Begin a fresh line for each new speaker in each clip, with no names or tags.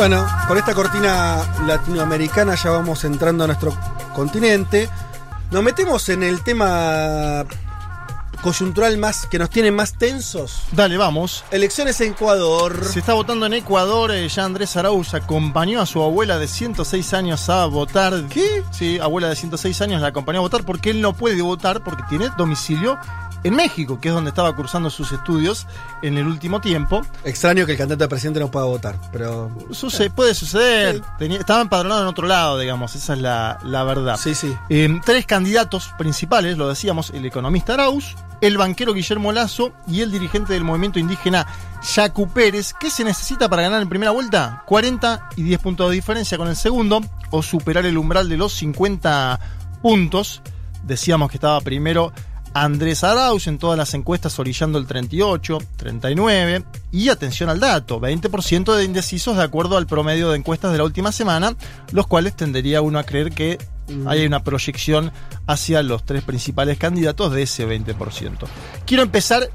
Bueno, con esta cortina latinoamericana ya vamos entrando a nuestro continente. Nos metemos en el tema coyuntural más que nos tiene más tensos.
Dale, vamos.
Elecciones en Ecuador.
Se está votando en Ecuador. eh, ya Andrés Arauz acompañó a su abuela de 106 años a votar.
¿Qué?
Sí, abuela de 106 años la acompañó a votar porque él no puede votar porque tiene domicilio en México, que es donde estaba cursando sus estudios en el último tiempo.
Extraño que el candidato a presidente no pueda votar, pero.
Suce- puede suceder.
Sí.
Tenía- estaba empadronado en otro lado, digamos. Esa es la, la verdad.
Sí, sí.
Eh, tres candidatos principales, lo decíamos, el economista Arauz, el banquero Guillermo Lazo y el dirigente del movimiento indígena Yacu Pérez. ¿Qué se necesita para ganar en primera vuelta? 40 y 10 puntos de diferencia con el segundo, o superar el umbral de los 50 puntos. Decíamos que estaba primero Andrés Arauz en todas las encuestas orillando el 38, 39 y atención al dato, 20% de indecisos de acuerdo al promedio de encuestas de la última semana, los cuales tendería uno a creer que hay una proyección hacia los tres principales candidatos de ese 20%. Quiero empezar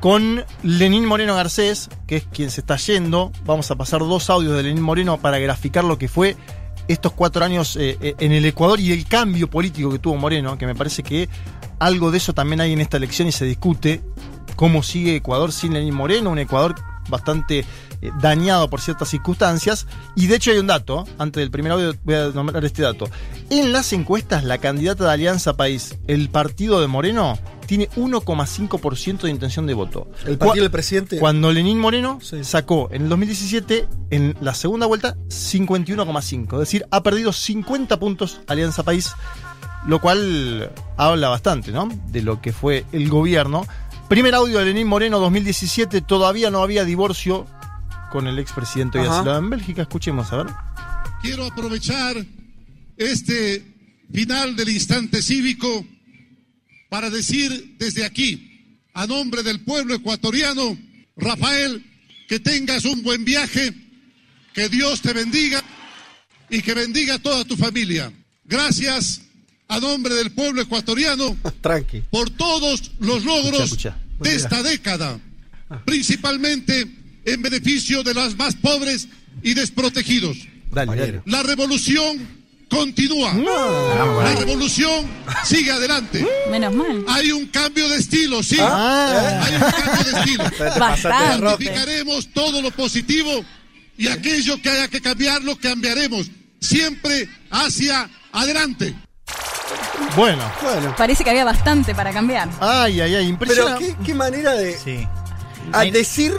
con Lenín Moreno Garcés, que es quien se está yendo. Vamos a pasar dos audios de Lenín Moreno para graficar lo que fue estos cuatro años eh, eh, en el Ecuador y el cambio político que tuvo Moreno, que me parece que algo de eso también hay en esta elección y se discute cómo sigue Ecuador sin Lenín Moreno, un Ecuador bastante eh, dañado por ciertas circunstancias. Y de hecho hay un dato, antes del primer audio voy a nombrar este dato. En las encuestas, la candidata de Alianza País, el partido de Moreno, tiene 1,5% de intención de voto.
El partido del presidente.
cuando Lenín Moreno
Sí.
sacó en el 2017, en la segunda vuelta, 51,5. Es decir, ha perdido 50 puntos Alianza País, lo cual habla bastante, ¿no? De lo que fue el gobierno. Primer audio de Lenín Moreno 2017, todavía no había divorcio con el expresidente
Ajá.
asilado en Bélgica. Escuchemos, a ver.
Quiero aprovechar este final del instante cívico para decir desde aquí, a nombre del pueblo ecuatoriano, Rafael, que tengas un buen viaje, que Dios te bendiga y que bendiga a toda tu familia. Gracias a nombre del pueblo ecuatoriano
Tranqui.
por todos los logros
Escucha, escucha.
de esta década, principalmente en beneficio de los más pobres y desprotegidos.
Dale, dale.
La revolución continúa. La revolución sigue adelante.
Menos mal.
Hay un cambio de estilo, sí.
Ah.
Hay un cambio de estilo.
Bastante.
Ratificaremos todo lo positivo y aquello que haya que cambiar lo cambiaremos. Siempre hacia adelante.
Bueno.
Bueno.
Parece que había bastante para cambiar.
Ay, ay, ay,
Pero
impresionante.
qué, qué manera de.
Sí.
A decir.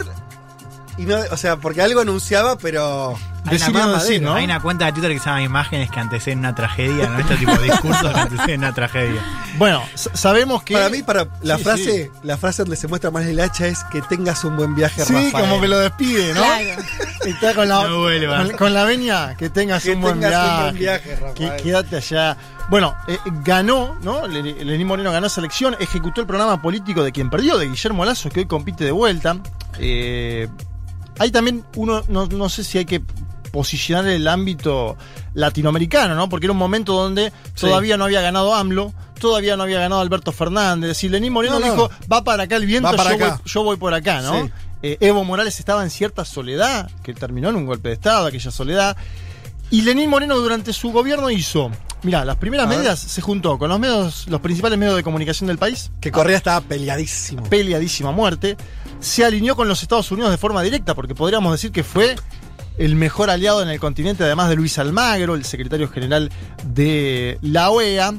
Y no, o sea, porque algo anunciaba, pero.
Hay
Decir y
una,
no decir, ¿no?
hay una cuenta de Twitter que se llama Imágenes que anteceden una tragedia, ¿no? Este tipo de discursos que anteceden una tragedia.
Bueno, sabemos que.
Para mí, para la
Sí,
frase, la frase donde se muestra más el hacha es que tengas un buen viaje,
Sí,
Rafael.
como que lo despide, ¿no?
Claro.
Está con la,
No
con, con la veña, que tengas
Que
un buen
tengas
viaje.
un buen viaje, Rafael.
que- quédate allá. Bueno, eh, ganó, ¿no? Le- Lenín Moreno ganó esa elección, ejecutó el programa político de quien perdió, de Guillermo Lazo, que hoy compite de vuelta. Eh, hay también uno, no, no sé si hay que posicionar el ámbito latinoamericano, ¿no? Porque era un momento donde todavía no había ganado AMLO, todavía no había ganado Alberto Fernández. Decir, Lenín Moreno
No, no.
dijo, va para acá el viento, yo,
acá.
Voy, yo voy por acá, ¿no?
Sí.
Eh, Evo Morales estaba en cierta soledad, que terminó en un golpe de Estado, aquella soledad. Y Lenín Moreno durante su gobierno hizo, mira, las primeras medidas se juntó con los medios, los principales medios de comunicación del país,
Que Correa estaba peleadísimo.
peleadísima muerte, se alineó con los Estados Unidos de forma directa, porque podríamos decir que fue el mejor aliado en el continente, además de Luis Almagro, el secretario general de la OEA.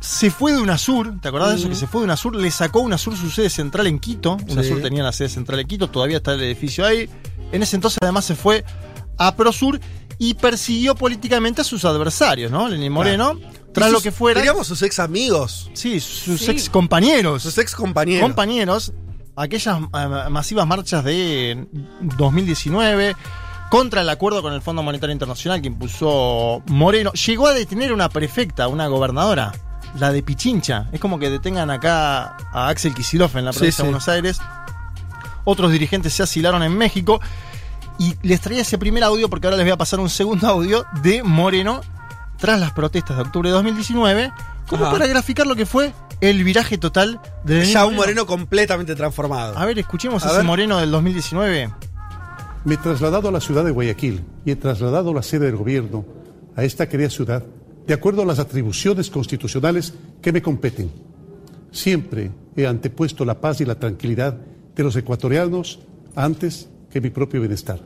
Se fue de UNASUR, ¿te acordás de eso? Que se fue de UNASUR, le sacó UNASUR su sede central en Quito. UNASUR tenía la sede central en Quito, todavía está el edificio ahí. En ese entonces además se fue a ProSur y persiguió políticamente a sus adversarios, ¿no? Lenín Moreno tras lo que fuera.
Diríamos sus ex amigos,
Sí, sus
Sí.
ex compañeros.
sus ex compañeros.
compañeros, aquellas eh, masivas marchas de 2019 contra el acuerdo con el Fondo Monetario Internacional que impulsó Moreno, llegó a detener una prefecta, una gobernadora, la de Pichincha. Es como que detengan acá a Axel Kicillof en la provincia
sí.
de Buenos Aires. Otros dirigentes se asilaron en México. Y les traía ese primer audio porque ahora les voy a pasar un segundo audio de Moreno tras las protestas de octubre de 2019, como
Ajá.
para graficar lo que fue el viraje total de
Ya un Moreno completamente transformado.
a ver, escuchemos
A
ese
ver.
Moreno del 2019.
Me he trasladado a la ciudad de Guayaquil y he trasladado la sede del gobierno a esta querida ciudad de acuerdo a las atribuciones constitucionales que me competen. Siempre he antepuesto la paz y la tranquilidad de los ecuatorianos antes que mi propio bienestar.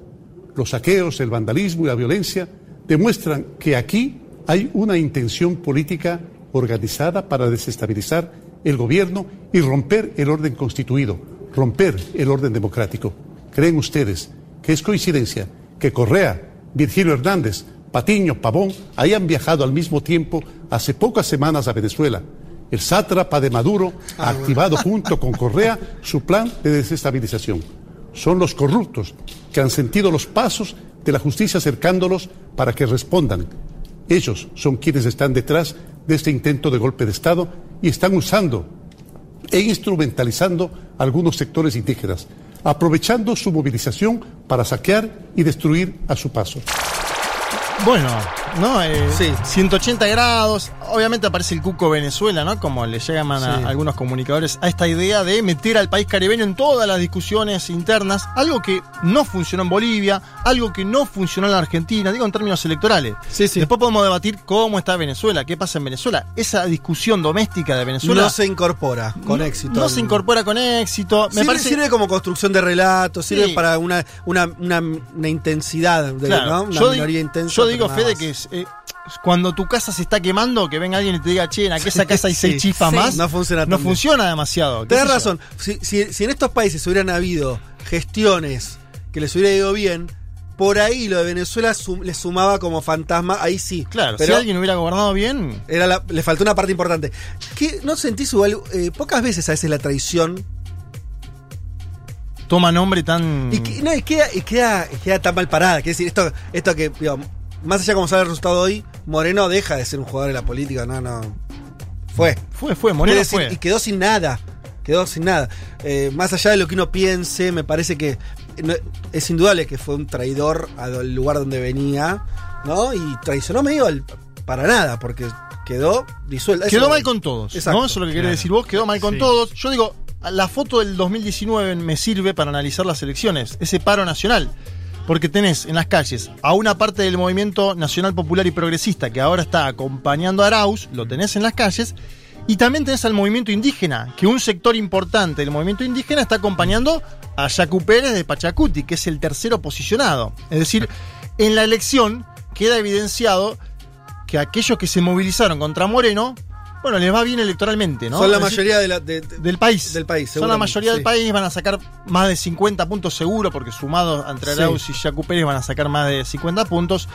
Los saqueos, el vandalismo y la violencia demuestran que aquí hay una intención política organizada para desestabilizar el gobierno y romper el orden constituido, romper el orden democrático. ¿Creen ustedes que es coincidencia que Correa, Virgilio Hernández, Patiño, Pavón hayan viajado al mismo tiempo hace pocas semanas a Venezuela? El sátrapa de Maduro ha activado junto con Correa su plan de desestabilización. Son los corruptos que han sentido los pasos de la justicia acercándolos para que respondan. Ellos son quienes están detrás de este intento de golpe de Estado y están usando e instrumentalizando algunos sectores indígenas, aprovechando su movilización para saquear y destruir a su paso.
Bueno, ¿no? Eh,
Sí.
180 grados. Obviamente aparece el Cuco Venezuela, ¿no? Como le llaman a algunos comunicadores a esta idea de meter al país caribeño en todas las discusiones internas. Algo que no funcionó en Bolivia, algo que no funcionó en la Argentina, digo en términos electorales.
Sí, sí.
Después podemos debatir cómo está Venezuela, qué pasa en Venezuela. Esa discusión doméstica de Venezuela
no se incorpora con
no-
éxito.
No se incorpora con éxito. Me
sirve,
parece
sirve como construcción de relatos, sirve
Sí.
para una, una, una, una intensidad, de,
Claro,
¿no? Una
yo,
minoría intensa.
yo digo, Fede, que es, eh, cuando tu casa se está quemando, que venga alguien y te diga, che, en aquella casa hay
Sí.
seis chispas
Sí.
más.
No funciona
No funciona demasiado. ¿Qué
Tenés razón. Si, si- si en estos países hubieran habido gestiones que les hubiera ido bien, por ahí lo de Venezuela sum- le sumaba como fantasma, ahí sí.
Claro,
pero
si alguien hubiera gobernado bien.
era la- le faltó una parte importante. ¿Qué, ¿No sentís igual? eh, pocas veces a veces la traición.
Toma nombre tan.
Y, que- no, y queda, y queda, y queda tan mal parada. Quiere decir, esto, esto que, digo, más allá de cómo sale el resultado hoy, Moreno deja de ser un jugador de la política. No, no. Fue.
Fue, fue, Moreno
decir,
fue.
Y quedó sin nada. Quedó sin nada. Eh, más allá de lo que uno piense, me parece que no- es indudable que fue un traidor al lugar donde venía, ¿no? Y traicionó medio al- para nada, porque quedó disuelto.
Quedó
Eso-
mal con todos.
Exacto,
¿no? Eso es lo que querés
claro.
decir vos. Quedó mal con
Sí.
todos. Yo digo, la foto del 2019 me sirve para analizar las elecciones. Ese paro nacional. Porque tenés en las calles a una parte del movimiento nacional popular y progresista que ahora está acompañando a Arauz, lo tenés en las calles, y también tenés al movimiento indígena, que un sector importante del movimiento indígena está acompañando a Yacu Pérez de Pachacuti, que es el tercero posicionado. Es decir, en la elección queda evidenciado que aquellos que se movilizaron contra Moreno, bueno, les va bien electoralmente, ¿no?
Son la
decir,
mayoría de la, de- de-
del país.
del país,
Son la mayoría del país, van a sacar más de 50 puntos seguro, porque sumados entre
Sí.
Arauz y Yacu Pérez van a sacar más de 50 puntos.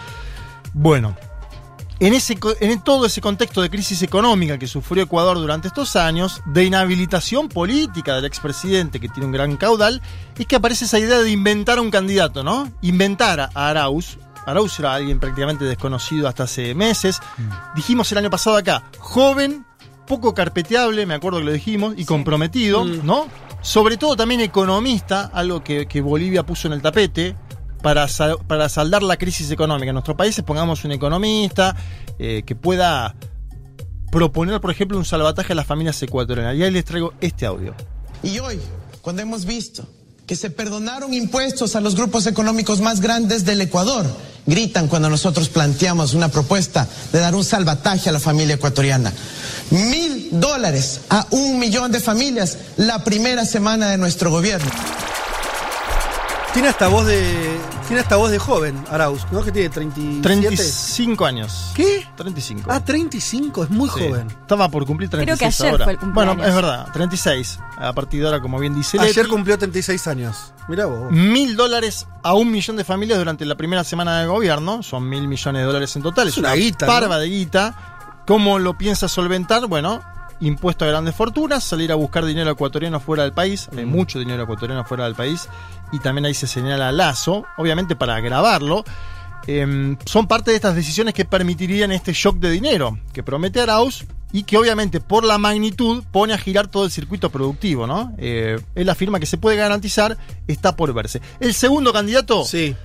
Bueno, en, ese, co- en todo ese contexto de crisis económica que sufrió Ecuador durante estos años, de inhabilitación política del expresidente, que tiene un gran caudal, es que aparece esa idea de inventar un candidato, ¿no? Inventar a Arauz. Arauz era alguien prácticamente desconocido hasta hace meses. Dijimos el año pasado acá, joven, poco carpeteable, me acuerdo que lo dijimos, y comprometido,
Mm.
¿no? Sobre todo también economista, algo que, que Bolivia puso en el tapete, para, sal- para saldar la crisis económica en nuestros países, pongamos un economista eh, que pueda proponer, por ejemplo, un salvataje a las familias ecuatorianas. Y ahí les traigo este audio.
Y hoy, cuando hemos visto que se perdonaron impuestos a los grupos económicos más grandes del Ecuador, gritan cuando nosotros planteamos una propuesta de dar un salvataje a la familia ecuatoriana. Mil dólares a un millón de familias la primera semana de nuestro gobierno.
Tiene hasta voz de. Tiene hasta voz de joven, Arauz, ¿no? Que tiene 37.
35 años.
¿Qué?
35.
Ah, 35, es muy
Sí.
joven.
Estaba por cumplir 36
Creo que ayer
ahora.
fue el cumpleaños.
Bueno, es verdad, 36. A partir de ahora, como bien dice
Ayer
Leti,
cumplió 36 años. Mirá vos.
Mil dólares a un millón de familias durante la primera semana de gobierno. Son mil millones de dólares en total. Es,
Es una guita,
Parva
¿no?
de guita. ¿Cómo lo piensa solventar? Bueno, impuesto a grandes fortunas, salir a buscar dinero ecuatoriano fuera del país, hay mucho dinero ecuatoriano fuera del país, y también ahí se señala Lazo, obviamente para agravarlo. em, son parte de estas decisiones que permitirían este shock de dinero que promete Arauz y que obviamente por la magnitud pone a girar todo el circuito productivo, ¿no? Eh, él afirma que se puede garantizar, está por verse. El segundo candidato,
Sí.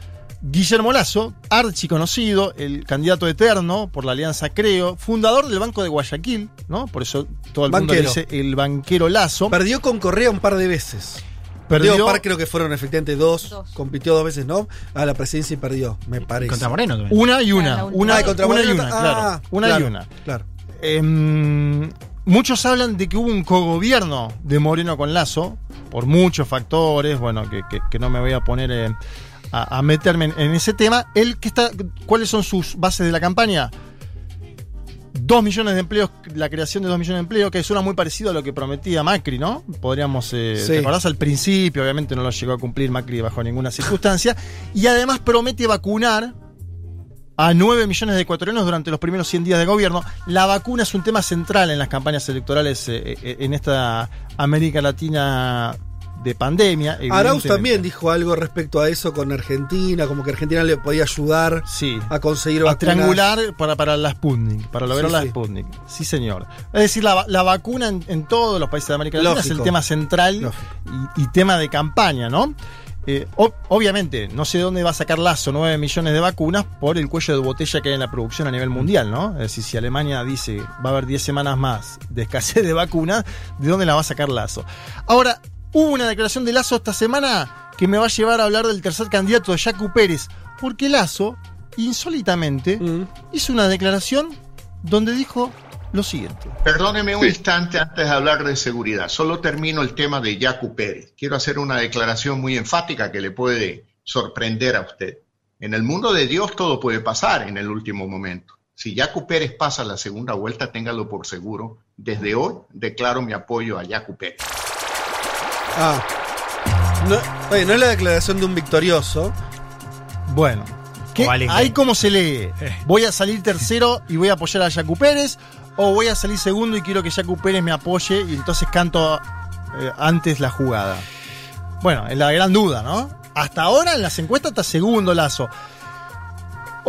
Guillermo Lazo, archiconocido, el candidato eterno por la Alianza Creo, fundador del Banco de Guayaquil, ¿no? Por eso todo el mundo le
Banquero.
dice el banquero Lazo.
Perdió con Correa un par de veces.
Perdió-
Perdió un par, creo que fueron efectivamente dos.
Dos.
Compitió dos veces, ¿no? A la presidencia y perdió, me parece.
Contra Moreno también.
Una y
Ah,
una.
la última.
Una,
Ah, y contra
una y una, claro.
ah,
Una
claro,
y una.
Claro.
Muchos hablan de que hubo un cogobierno de Moreno con Lazo, por muchos factores, bueno, que, que- que no me voy a poner eh, a, a meterme en, en ese tema. Él que está, ¿Cuáles son sus bases de la campaña? Dos millones de empleos, la creación de dos millones de empleos, que suena muy parecido a lo que prometía Macri, ¿no? Podríamos, eh,
Sí.
¿te acordás al principio? Obviamente no lo llegó a cumplir Macri bajo ninguna circunstancia. Y además promete vacunar a 9 millones de ecuatorianos durante los primeros 100 días de gobierno. La vacuna es un tema central en las campañas electorales eh, eh, en esta América Latina de pandemia.
Arauz también dijo algo respecto a eso con Argentina, como que Argentina le podía ayudar
Sí.
a conseguir
A
vacunas.
triangular para, para la Sputnik, para lograr
Sí,
la
sí.
Sputnik. Sí, señor. Es decir, la, la vacuna en, en todos los países de América Latina es el tema central y, y tema de campaña, ¿no? Eh, obviamente, no sé dónde va a sacar Lazo 9 millones de vacunas por el cuello de botella que hay en la producción a nivel mundial, ¿no? Es decir, si Alemania dice va a haber 10 semanas más de escasez de vacunas, ¿de dónde la va a sacar Lazo? Ahora, hubo una declaración de Lazo esta semana que me va a llevar a hablar del tercer candidato, de Jacu Pérez, porque Lazo, insólitamente,
Mm.
hizo una declaración donde dijo lo siguiente.
Perdóneme un instante antes de hablar de seguridad. Solo termino el tema de Yacu Pérez. Quiero hacer una declaración muy enfática que le puede sorprender a usted. En el mundo de Dios todo puede pasar en el último momento. Si Yacu Pérez pasa la segunda vuelta, téngalo por seguro. Desde hoy declaro mi apoyo a Yacu Pérez.
Ah. No, oye, no es la declaración de un victorioso.
Bueno, ¿qué, ahí cómo se lee.
Eh.
¿Voy a salir tercero y voy a apoyar a Jacu Pérez? ¿O voy a salir segundo y quiero que Jacu Pérez me apoye y entonces canto eh, antes la jugada? Bueno, es la gran duda, ¿no? Hasta ahora en las encuestas está segundo Lazo.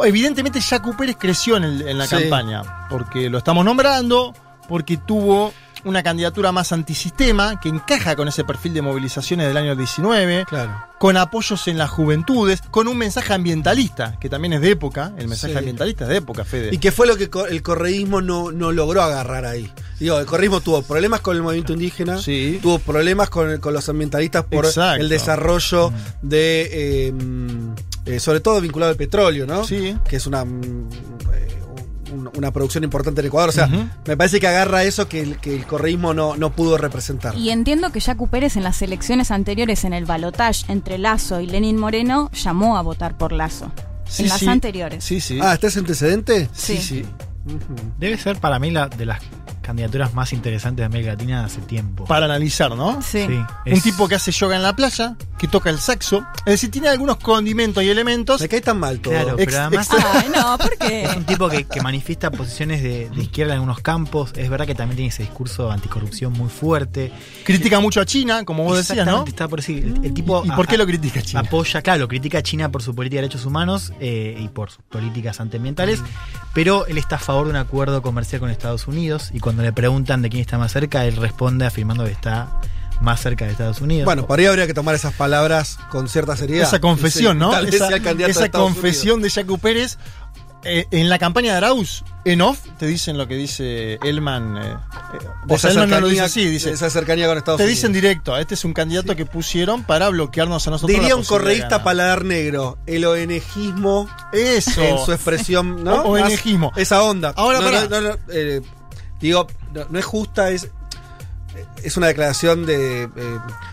Evidentemente Jacu Pérez creció en, el- en la
Sí.
campaña, porque lo estamos nombrando, porque tuvo una candidatura más antisistema, que encaja con ese perfil de movilizaciones del año 19
Claro.
con apoyos en las juventudes, con un mensaje ambientalista, que también es de época, el mensaje
Sí.
ambientalista es de época, Fede.
Y que fue lo que el correísmo no, no logró agarrar ahí. Digo, el correísmo tuvo problemas con el movimiento indígena,
Sí.
tuvo problemas con, con los ambientalistas por
Exacto.
el desarrollo de, eh, mm, eh, sobre todo vinculado al petróleo, ¿no?
Sí.
Que es una, mm, un- una producción importante en Ecuador. O sea, me parece que agarra eso que el, que el correísmo no, no pudo representar.
Y entiendo que Jacu Pérez en las elecciones anteriores, en el balotaje entre Lazo y Lenin Moreno, llamó a votar por Lazo.
Sí,
en las
sí.
anteriores.
Sí, sí.
Ah, ¿está ese antecedente?
sí,
sí.
sí.
Debe ser para mí la de las candidaturas más interesantes de América Latina hace tiempo.
Para analizar, ¿no?
Sí.
Un
es-
tipo que hace yoga en la playa, que toca el saxo. Es decir, tiene algunos condimentos y elementos.
Me cae tan mal todo.
Claro, pero además
Ay, no, ¿por qué?
es un tipo que, que manifiesta posiciones de, de izquierda en algunos campos. Es verdad que también tiene ese discurso anticorrupción muy fuerte.
Critica mucho a China, como vos decías, ¿no?
Está por decir, el, el tipo
¿Y por qué
a-
lo critica China?
Apoya, claro, critica a China por su política de derechos humanos eh, y por sus políticas antiambientales, pero él está a favor de un acuerdo comercial con Estados Unidos y cuando le preguntan de quién está más cerca, él responde afirmando que está más cerca de Estados Unidos.
Bueno, por ahí habría que tomar esas palabras con cierta seriedad.
Esa confesión,
Sí,
¿no?
Tal vez
esa
sea el candidato
esa confesión de Jacu Pérez. eh, en la campaña de Arauz, en off, te dicen lo que dice Elman. eh, eh, o
Unidos.
sea, Elman no lo dice así, dice.
esa cercanía con Estados
Te
Unidos.
dicen directo, este es un candidato que pusieron para bloquearnos a nosotros.
Diría un correísta paladar negro, el ONGismo
Eso.
en su expresión, ¿no?
ONGismo.
Esa onda.
Ahora,
no,
pará.
no, no, no, eh, digo, no, no es justa, es, es una declaración de... eh,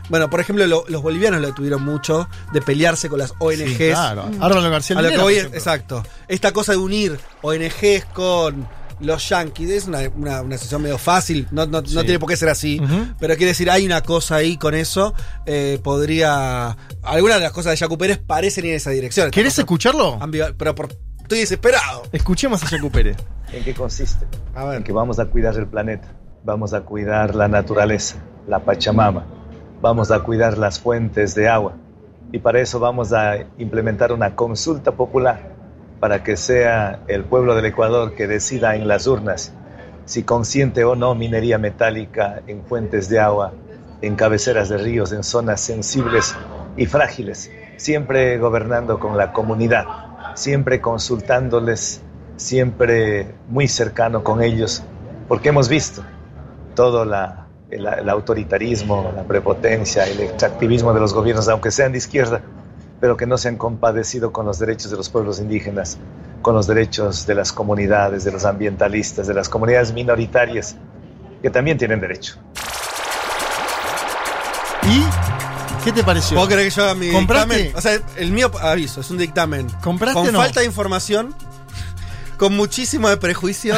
bueno, por ejemplo, lo- los bolivianos lo tuvieron mucho, de pelearse con las ONGs.
Sí, claro. Álvaro García
A lo que es, exacto. Esta cosa de unir ONGs con los yanquis es una, una, una decisión medio fácil, no, no, no tiene por qué ser así, pero quiere decir, hay una cosa ahí con eso, eh, podría... Algunas de las cosas de Jacu Pérez parecen ir en esa dirección.
¿Querés escucharlo?
ambival- pero por estoy desesperado.
Escuchemos a Yacu Pérez.
¿En qué consiste?
A ver.
En que vamos a cuidar el planeta, vamos a cuidar la naturaleza, la Pachamama, vamos a cuidar las fuentes de agua. Y para eso vamos a implementar una consulta popular para que sea el pueblo del Ecuador que decida en las urnas si consiente o no minería metálica en fuentes de agua, en cabeceras de ríos, en zonas sensibles y frágiles, siempre gobernando con la comunidad, siempre consultándoles, siempre muy cercano con ellos, porque hemos visto todo la, el, el autoritarismo, la prepotencia, el extractivismo de los gobiernos, aunque sean de izquierda, pero que no se han compadecido con los derechos de los pueblos indígenas, con los derechos de las comunidades, de los ambientalistas, de las comunidades minoritarias, que también tienen derecho.
¿Y qué te pareció?
¿Vos querés que yo haga mi
¿Compraste?
dictamen? O sea, el mío, aviso, es un dictamen.
¿Compraste
Con
o no?
falta de información, con muchísimo de prejuicio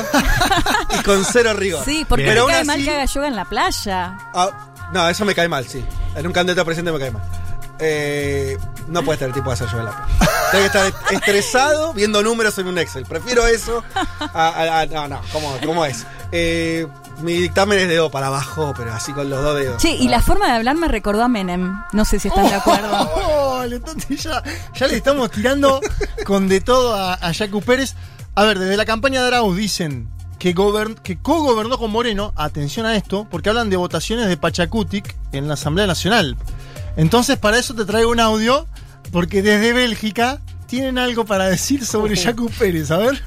y con cero rigor.
Sí, porque
Pero
me cae
así-
mal que haga yoga en la playa.
Ah, no, eso me cae mal, sí. En un candidato a presidente me cae mal. Eh, no puede estar el tipo de hacer yo en la playa. Tiene que estar estresado viendo números en un Excel. Prefiero eso a. a- a- no, no, ¿cómo, cómo es? Eh, mi dictamen es de dedo para abajo, pero así con los dos dedos.
Che, y la forma de hablar me recordó a Menem. No sé si están de acuerdo.
Oh, entonces ya, ya le estamos tirando con de todo a, a Yacu Pérez. A ver, desde la campaña de Arauz dicen que, que co-gobernó con Moreno, atención a esto, porque hablan de votaciones de Pachacutic en la Asamblea Nacional. Entonces, para eso te traigo un audio, porque desde Bélgica tienen algo para decir sobre Yacu Pérez. A ver.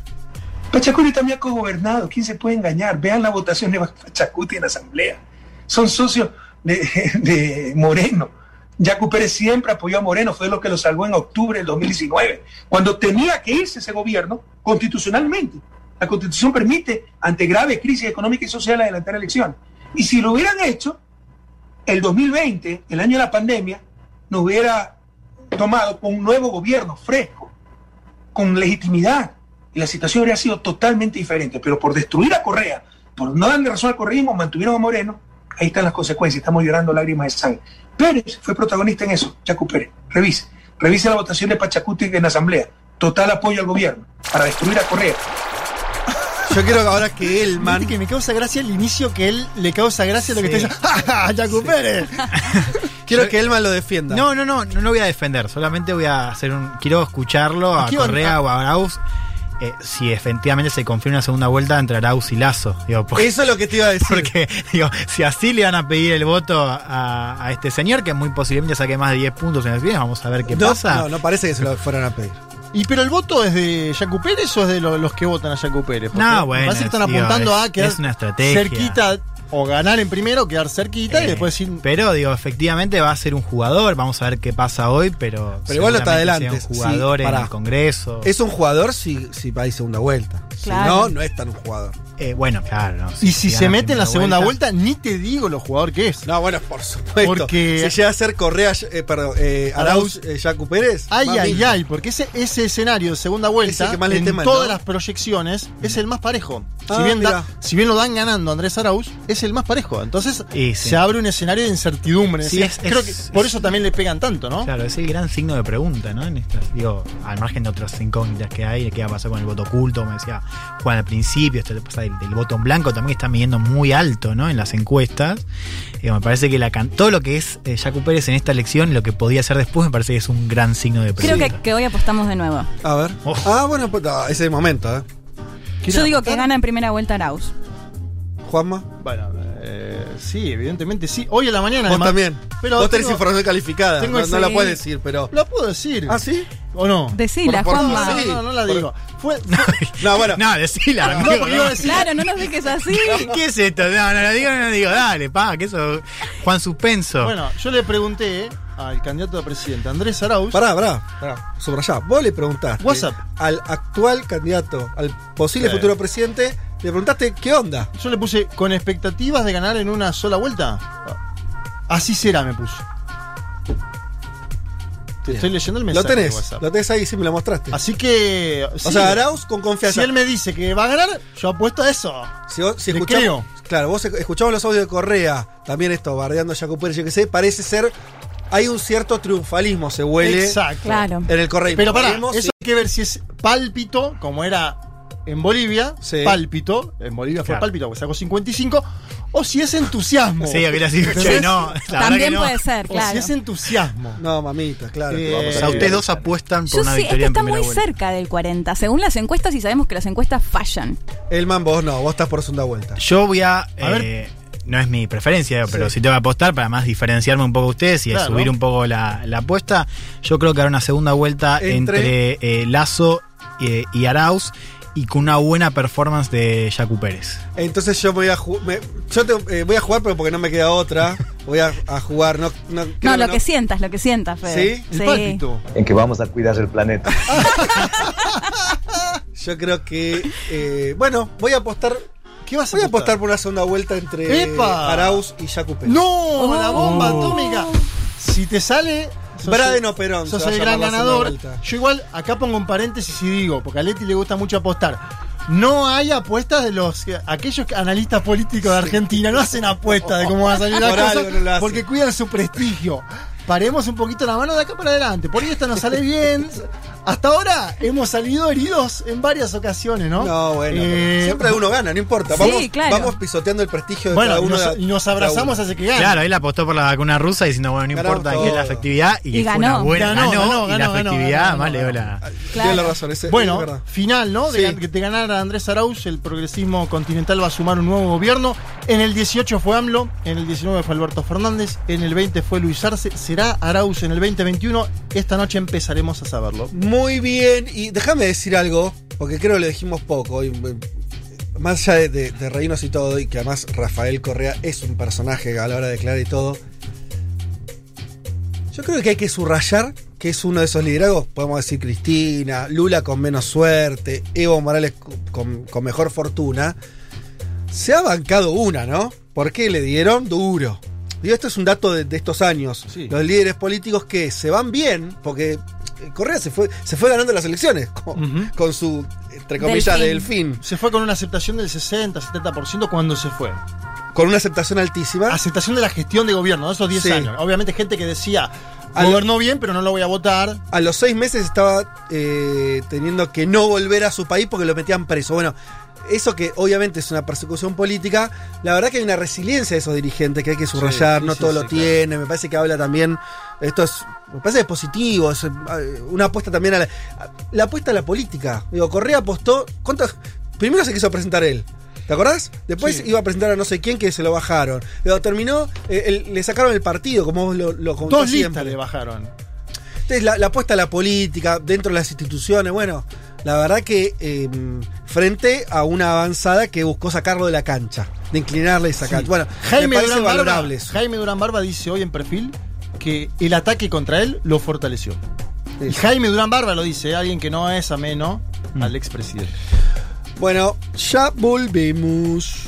Pachacuti también ha cogobernado. ¿Quién se puede engañar? Vean la votación de Pachacuti en la Asamblea. Son socios de, de Moreno. Yacu Pérez siempre apoyó a Moreno, fue lo que lo salvó en octubre del 2019, cuando tenía que irse ese gobierno constitucionalmente. La constitución permite, ante grave crisis económica y social, adelantar elecciones. Y si lo hubieran hecho, el 2020, el año de la pandemia, nos hubiera tomado con un nuevo gobierno fresco, con legitimidad, y la situación habría sido totalmente diferente. Pero por destruir a Correa, por no darle razón al correísmo, mantuvieron a Moreno, ahí están las consecuencias, estamos llorando lágrimas de sangre. Pérez fue protagonista en eso, Chacu Pérez. Revise, revise la votación de Pachacuti en la Asamblea. Total apoyo al gobierno para destruir a Correa.
Yo quiero ahora que él, man.
Que me causa gracia el inicio que él le causa gracia lo que
Sí.
está diciendo. ¡Ja, ja, Pérez!
Quiero que Elman lo defienda.
No, no, no, no lo voy a defender. Solamente voy a hacer un. Quiero escucharlo a Correa o a Arauz. Eh, si efectivamente se confirma una segunda vuelta entre Arauz y Lazo. Digo, porque,
Eso es lo que te iba a decir.
porque, digo, si así le van a pedir el voto a, a este señor, que muy posiblemente saque más de 10 puntos en las elecciones, vamos a ver qué
no,
pasa.
no, no parece que se lo fueran a pedir.
¿Y pero el voto es de Yacu Pérez o es de lo- los que votan a Yacu Pérez? Porque
No, bueno,
parece que están
digo,
apuntando
es-
a quedar
es una estrategia.
cerquita o ganar en primero, quedar cerquita y
Eh,
después decir.
Pero digo, efectivamente va a ser un jugador, vamos a ver qué pasa hoy, pero.
Pero igual no está
seguramente
adelante,
sea un jugador
sí,
en el Congreso.
Es un jugador si, si va a ir segunda vuelta.
Claro.
Si no, no es tan un jugador.
Eh, bueno, claro. no,
y si se mete en la segunda vuelta, ni te digo lo jugador que es.
No, bueno, por supuesto.
Porque-
Si llega a ser Correa, eh, perdón, eh, Arauz,
Arauz-
eh, Yacu Pérez.
Ay, ay,
mismo.
ay, porque ese, ese escenario de segunda vuelta,
que más
en
teman,
todas
¿no?
las proyecciones, es el más parejo.
Ah,
si, bien da- si bien lo dan ganando Andrés Arauz, es el más parejo. Entonces
sí.
se abre un escenario de incertidumbre.
Sí, es-
Creo
es-
que por
es-
eso también le pegan tanto, ¿no?
Claro, es el gran signo de pregunta, ¿no? En estas, digo, al margen de otras incógnitas que hay, de qué va a pasar con el voto oculto, como decía Juan al principio, esto le pasa del, del voto en blanco también está midiendo muy alto, ¿no? En las encuestas. Eh, me parece que la can- todo lo que es eh, Pérez en esta elección lo que podía hacer después, me parece que es un gran signo de
Creo
pregunta.
que, que hoy apostamos de nuevo.
A ver.
Oh.
Ah, bueno, pues, no, ese momento, ¿eh?
Yo digo que gana en primera vuelta Arauz.
Juanma.
Bueno, eh, sí, evidentemente sí. Hoy en la mañana.
Vos
además-
también.
Pero
Vos tenés
tengo-
información calificada.
tengo
No, no la
ese-
puedes decir, pero.
¿Lo puedo decir?
¿Ah, sí?
¿O no?
Decila,
Por- por-
Juanma.
No, no, no la
Por-
digo. Fue,
No, bueno.
No, decila,
no,
amigo, no.
Claro, no nos dejes así.
¿Qué es esto? No, no lo digo, no lo digo. Dale, pa, que eso. Juan Suspenso.
Bueno, yo le pregunté al candidato a presidente Andrés Arauz.
Pará, pará, pará. Subrayá. Vos le preguntaste
WhatsApp.
al actual candidato, al posible futuro presidente, le preguntaste qué onda.
Yo le puse con expectativas de ganar en una sola vuelta. Así será, me puso. Te estoy leyendo el mensaje.
Lo
de
tenés,
WhatsApp.
lo tenés ahí, sí me lo mostraste.
Así que.
o
sí,
sea, Arauz con confianza.
Si él me dice que va a ganar, yo apuesto a eso.
Si, vos- si
Le
escuchamos,
creo.
claro, vos escuchamos los audios de Correa, también esto, bardeando a Jaco Pérez, yo que sé, parece ser hay un cierto triunfalismo, se huele
Exacto.
Claro.
en el correísmo.
Pero pará,
Veremos
eso hay que ver si es pálpito, como era en Bolivia,
Sí.
pálpito, en Bolivia fue
Claro.
pálpito, porque sacó 55, o si es entusiasmo.
Sí, decir,
¿Entendés?
che, no. la
También
que no.
puede ser,
O
claro.
si es entusiasmo.
No, mamita, claro.
Eh,
Vamos
O
a
ustedes dos apuestan por
Yo
una
sí, es que
victoria en
está muy
vuelta.
cerca del 40. Según las encuestas, y sabemos que las encuestas fallan.
Elman, vos no, vos estás por segunda vuelta.
Yo voy a.
A ver.
eh, no es mi preferencia, pero
Sí.
si tengo que apostar para más diferenciarme un poco de ustedes y
Claro.
subir un poco la, la apuesta, yo creo que hará una segunda vuelta
Entre-
entre, eh, Lazo eh, y Arauz y con una buena performance de Jacu Pérez.
Entonces yo voy a. Yo te- eh, voy a jugar, pero porque no me queda otra. Voy a, a jugar. No, no, creo
No, lo
no.
que sientas, lo que sientas, Fede.
¿Sí?
El pálpito.
En que vamos a cuidar el planeta.
Yo creo que. eh, bueno, voy a apostar.
¿Qué vas a
Voy a apostar por una segunda vuelta entre
¡Epa!
Arauz y Jacu Pérez.
¡No! ¡La bomba
Oh.
atómica! Si te sale.
Braden o Perón.
Sos el gran ganador. Yo igual acá pongo un paréntesis y digo, porque a Leti le gusta mucho apostar. No hay apuestas de los aquellos analistas políticos de Argentina, no hacen apuestas de cómo va a salir la
Por
cosa
no
porque cuidan su prestigio. Paremos un poquito la mano de acá para adelante. Por ahí esta nos sale bien. Hasta ahora hemos salido heridos en varias ocasiones, ¿no?
No, bueno.
Eh,
siempre uno gana, no importa.
Sí,
Vamos,
claro.
vamos pisoteando el prestigio de
Bueno,
cada uno.
nos, nos abrazamos hace que gane.
Claro, él apostó por la vacuna rusa diciendo, bueno, no importa qué es la efectividad. Y,
Y
fue
ganó.
una buena.
Ganó,
Ganó,
ganó,
y la efectividad, más le dio la.
Claro.
Razón. ese-
Bueno,
verdad.
final, ¿no? De
Sí.
que te ganara Andrés Arauz, el progresismo continental va a sumar un nuevo gobierno. En el 18 fue AMLO, en el 19 fue Alberto Fernández, en el 20 fue Luis Arce. ¿Será Arauz en el 2021? Esta noche empezaremos a saberlo.
Muy bien, y déjame decir algo, porque creo que lo dijimos poco, y, eh, más allá de, de- de reírnos y todo, y que además Rafael Correa es un personaje a la hora de declarar y todo. Yo creo que hay que subrayar que es uno de esos liderazgos, podemos decir Cristina, Lula con menos suerte, Evo Morales con, con mejor fortuna. Se ha bancado una, ¿no? Porque le dieron duro. Digo, esto es un dato de, de estos años.
Sí.
Los líderes políticos que se van bien, porque eh, Correa se fue, se fue ganando las elecciones con, su, entre comillas,
Delfín.
delfín.
Se fue con una aceptación del 60-70% cuando se fue.
Con una aceptación altísima.
Aceptación de la gestión de gobierno, de esos 10
Sí.
años. Obviamente gente que decía,
lo-
gobernó bien, pero no lo voy a votar.
A los seis meses estaba eh, teniendo que no volver a su país porque lo metían preso. Bueno, eso que obviamente es una persecución política, la verdad que hay una resiliencia de esos dirigentes que hay que subrayar,
sí,
no todo
sí,
lo
claro.
tiene, me parece que habla también, esto es, me parece que es positivo, es eh, una apuesta también a la, a- la apuesta a la política. Digo, Correa apostó, ¿cuántas? Primero se quiso presentar él. ¿Te acordás? Después iba a presentar a no sé quién que se lo bajaron. Luego terminó, eh, el- le sacaron el partido, como vos lo, lo
Dos listas le bajaron.
Entonces, la, la apuesta a la política, dentro de las instituciones, bueno, la verdad que eh, frente a una avanzada que buscó sacarlo de la cancha, de inclinarle y sacar.
Sí.
Bueno,
Jaime
me
Durán, Barba. Jaime Durán Barba dice hoy en perfil que el ataque contra él lo fortaleció. Y. Jaime Durán Barba lo dice, alguien que no es ameno
Mm.
al expresidente.
Bueno, ya volvemos.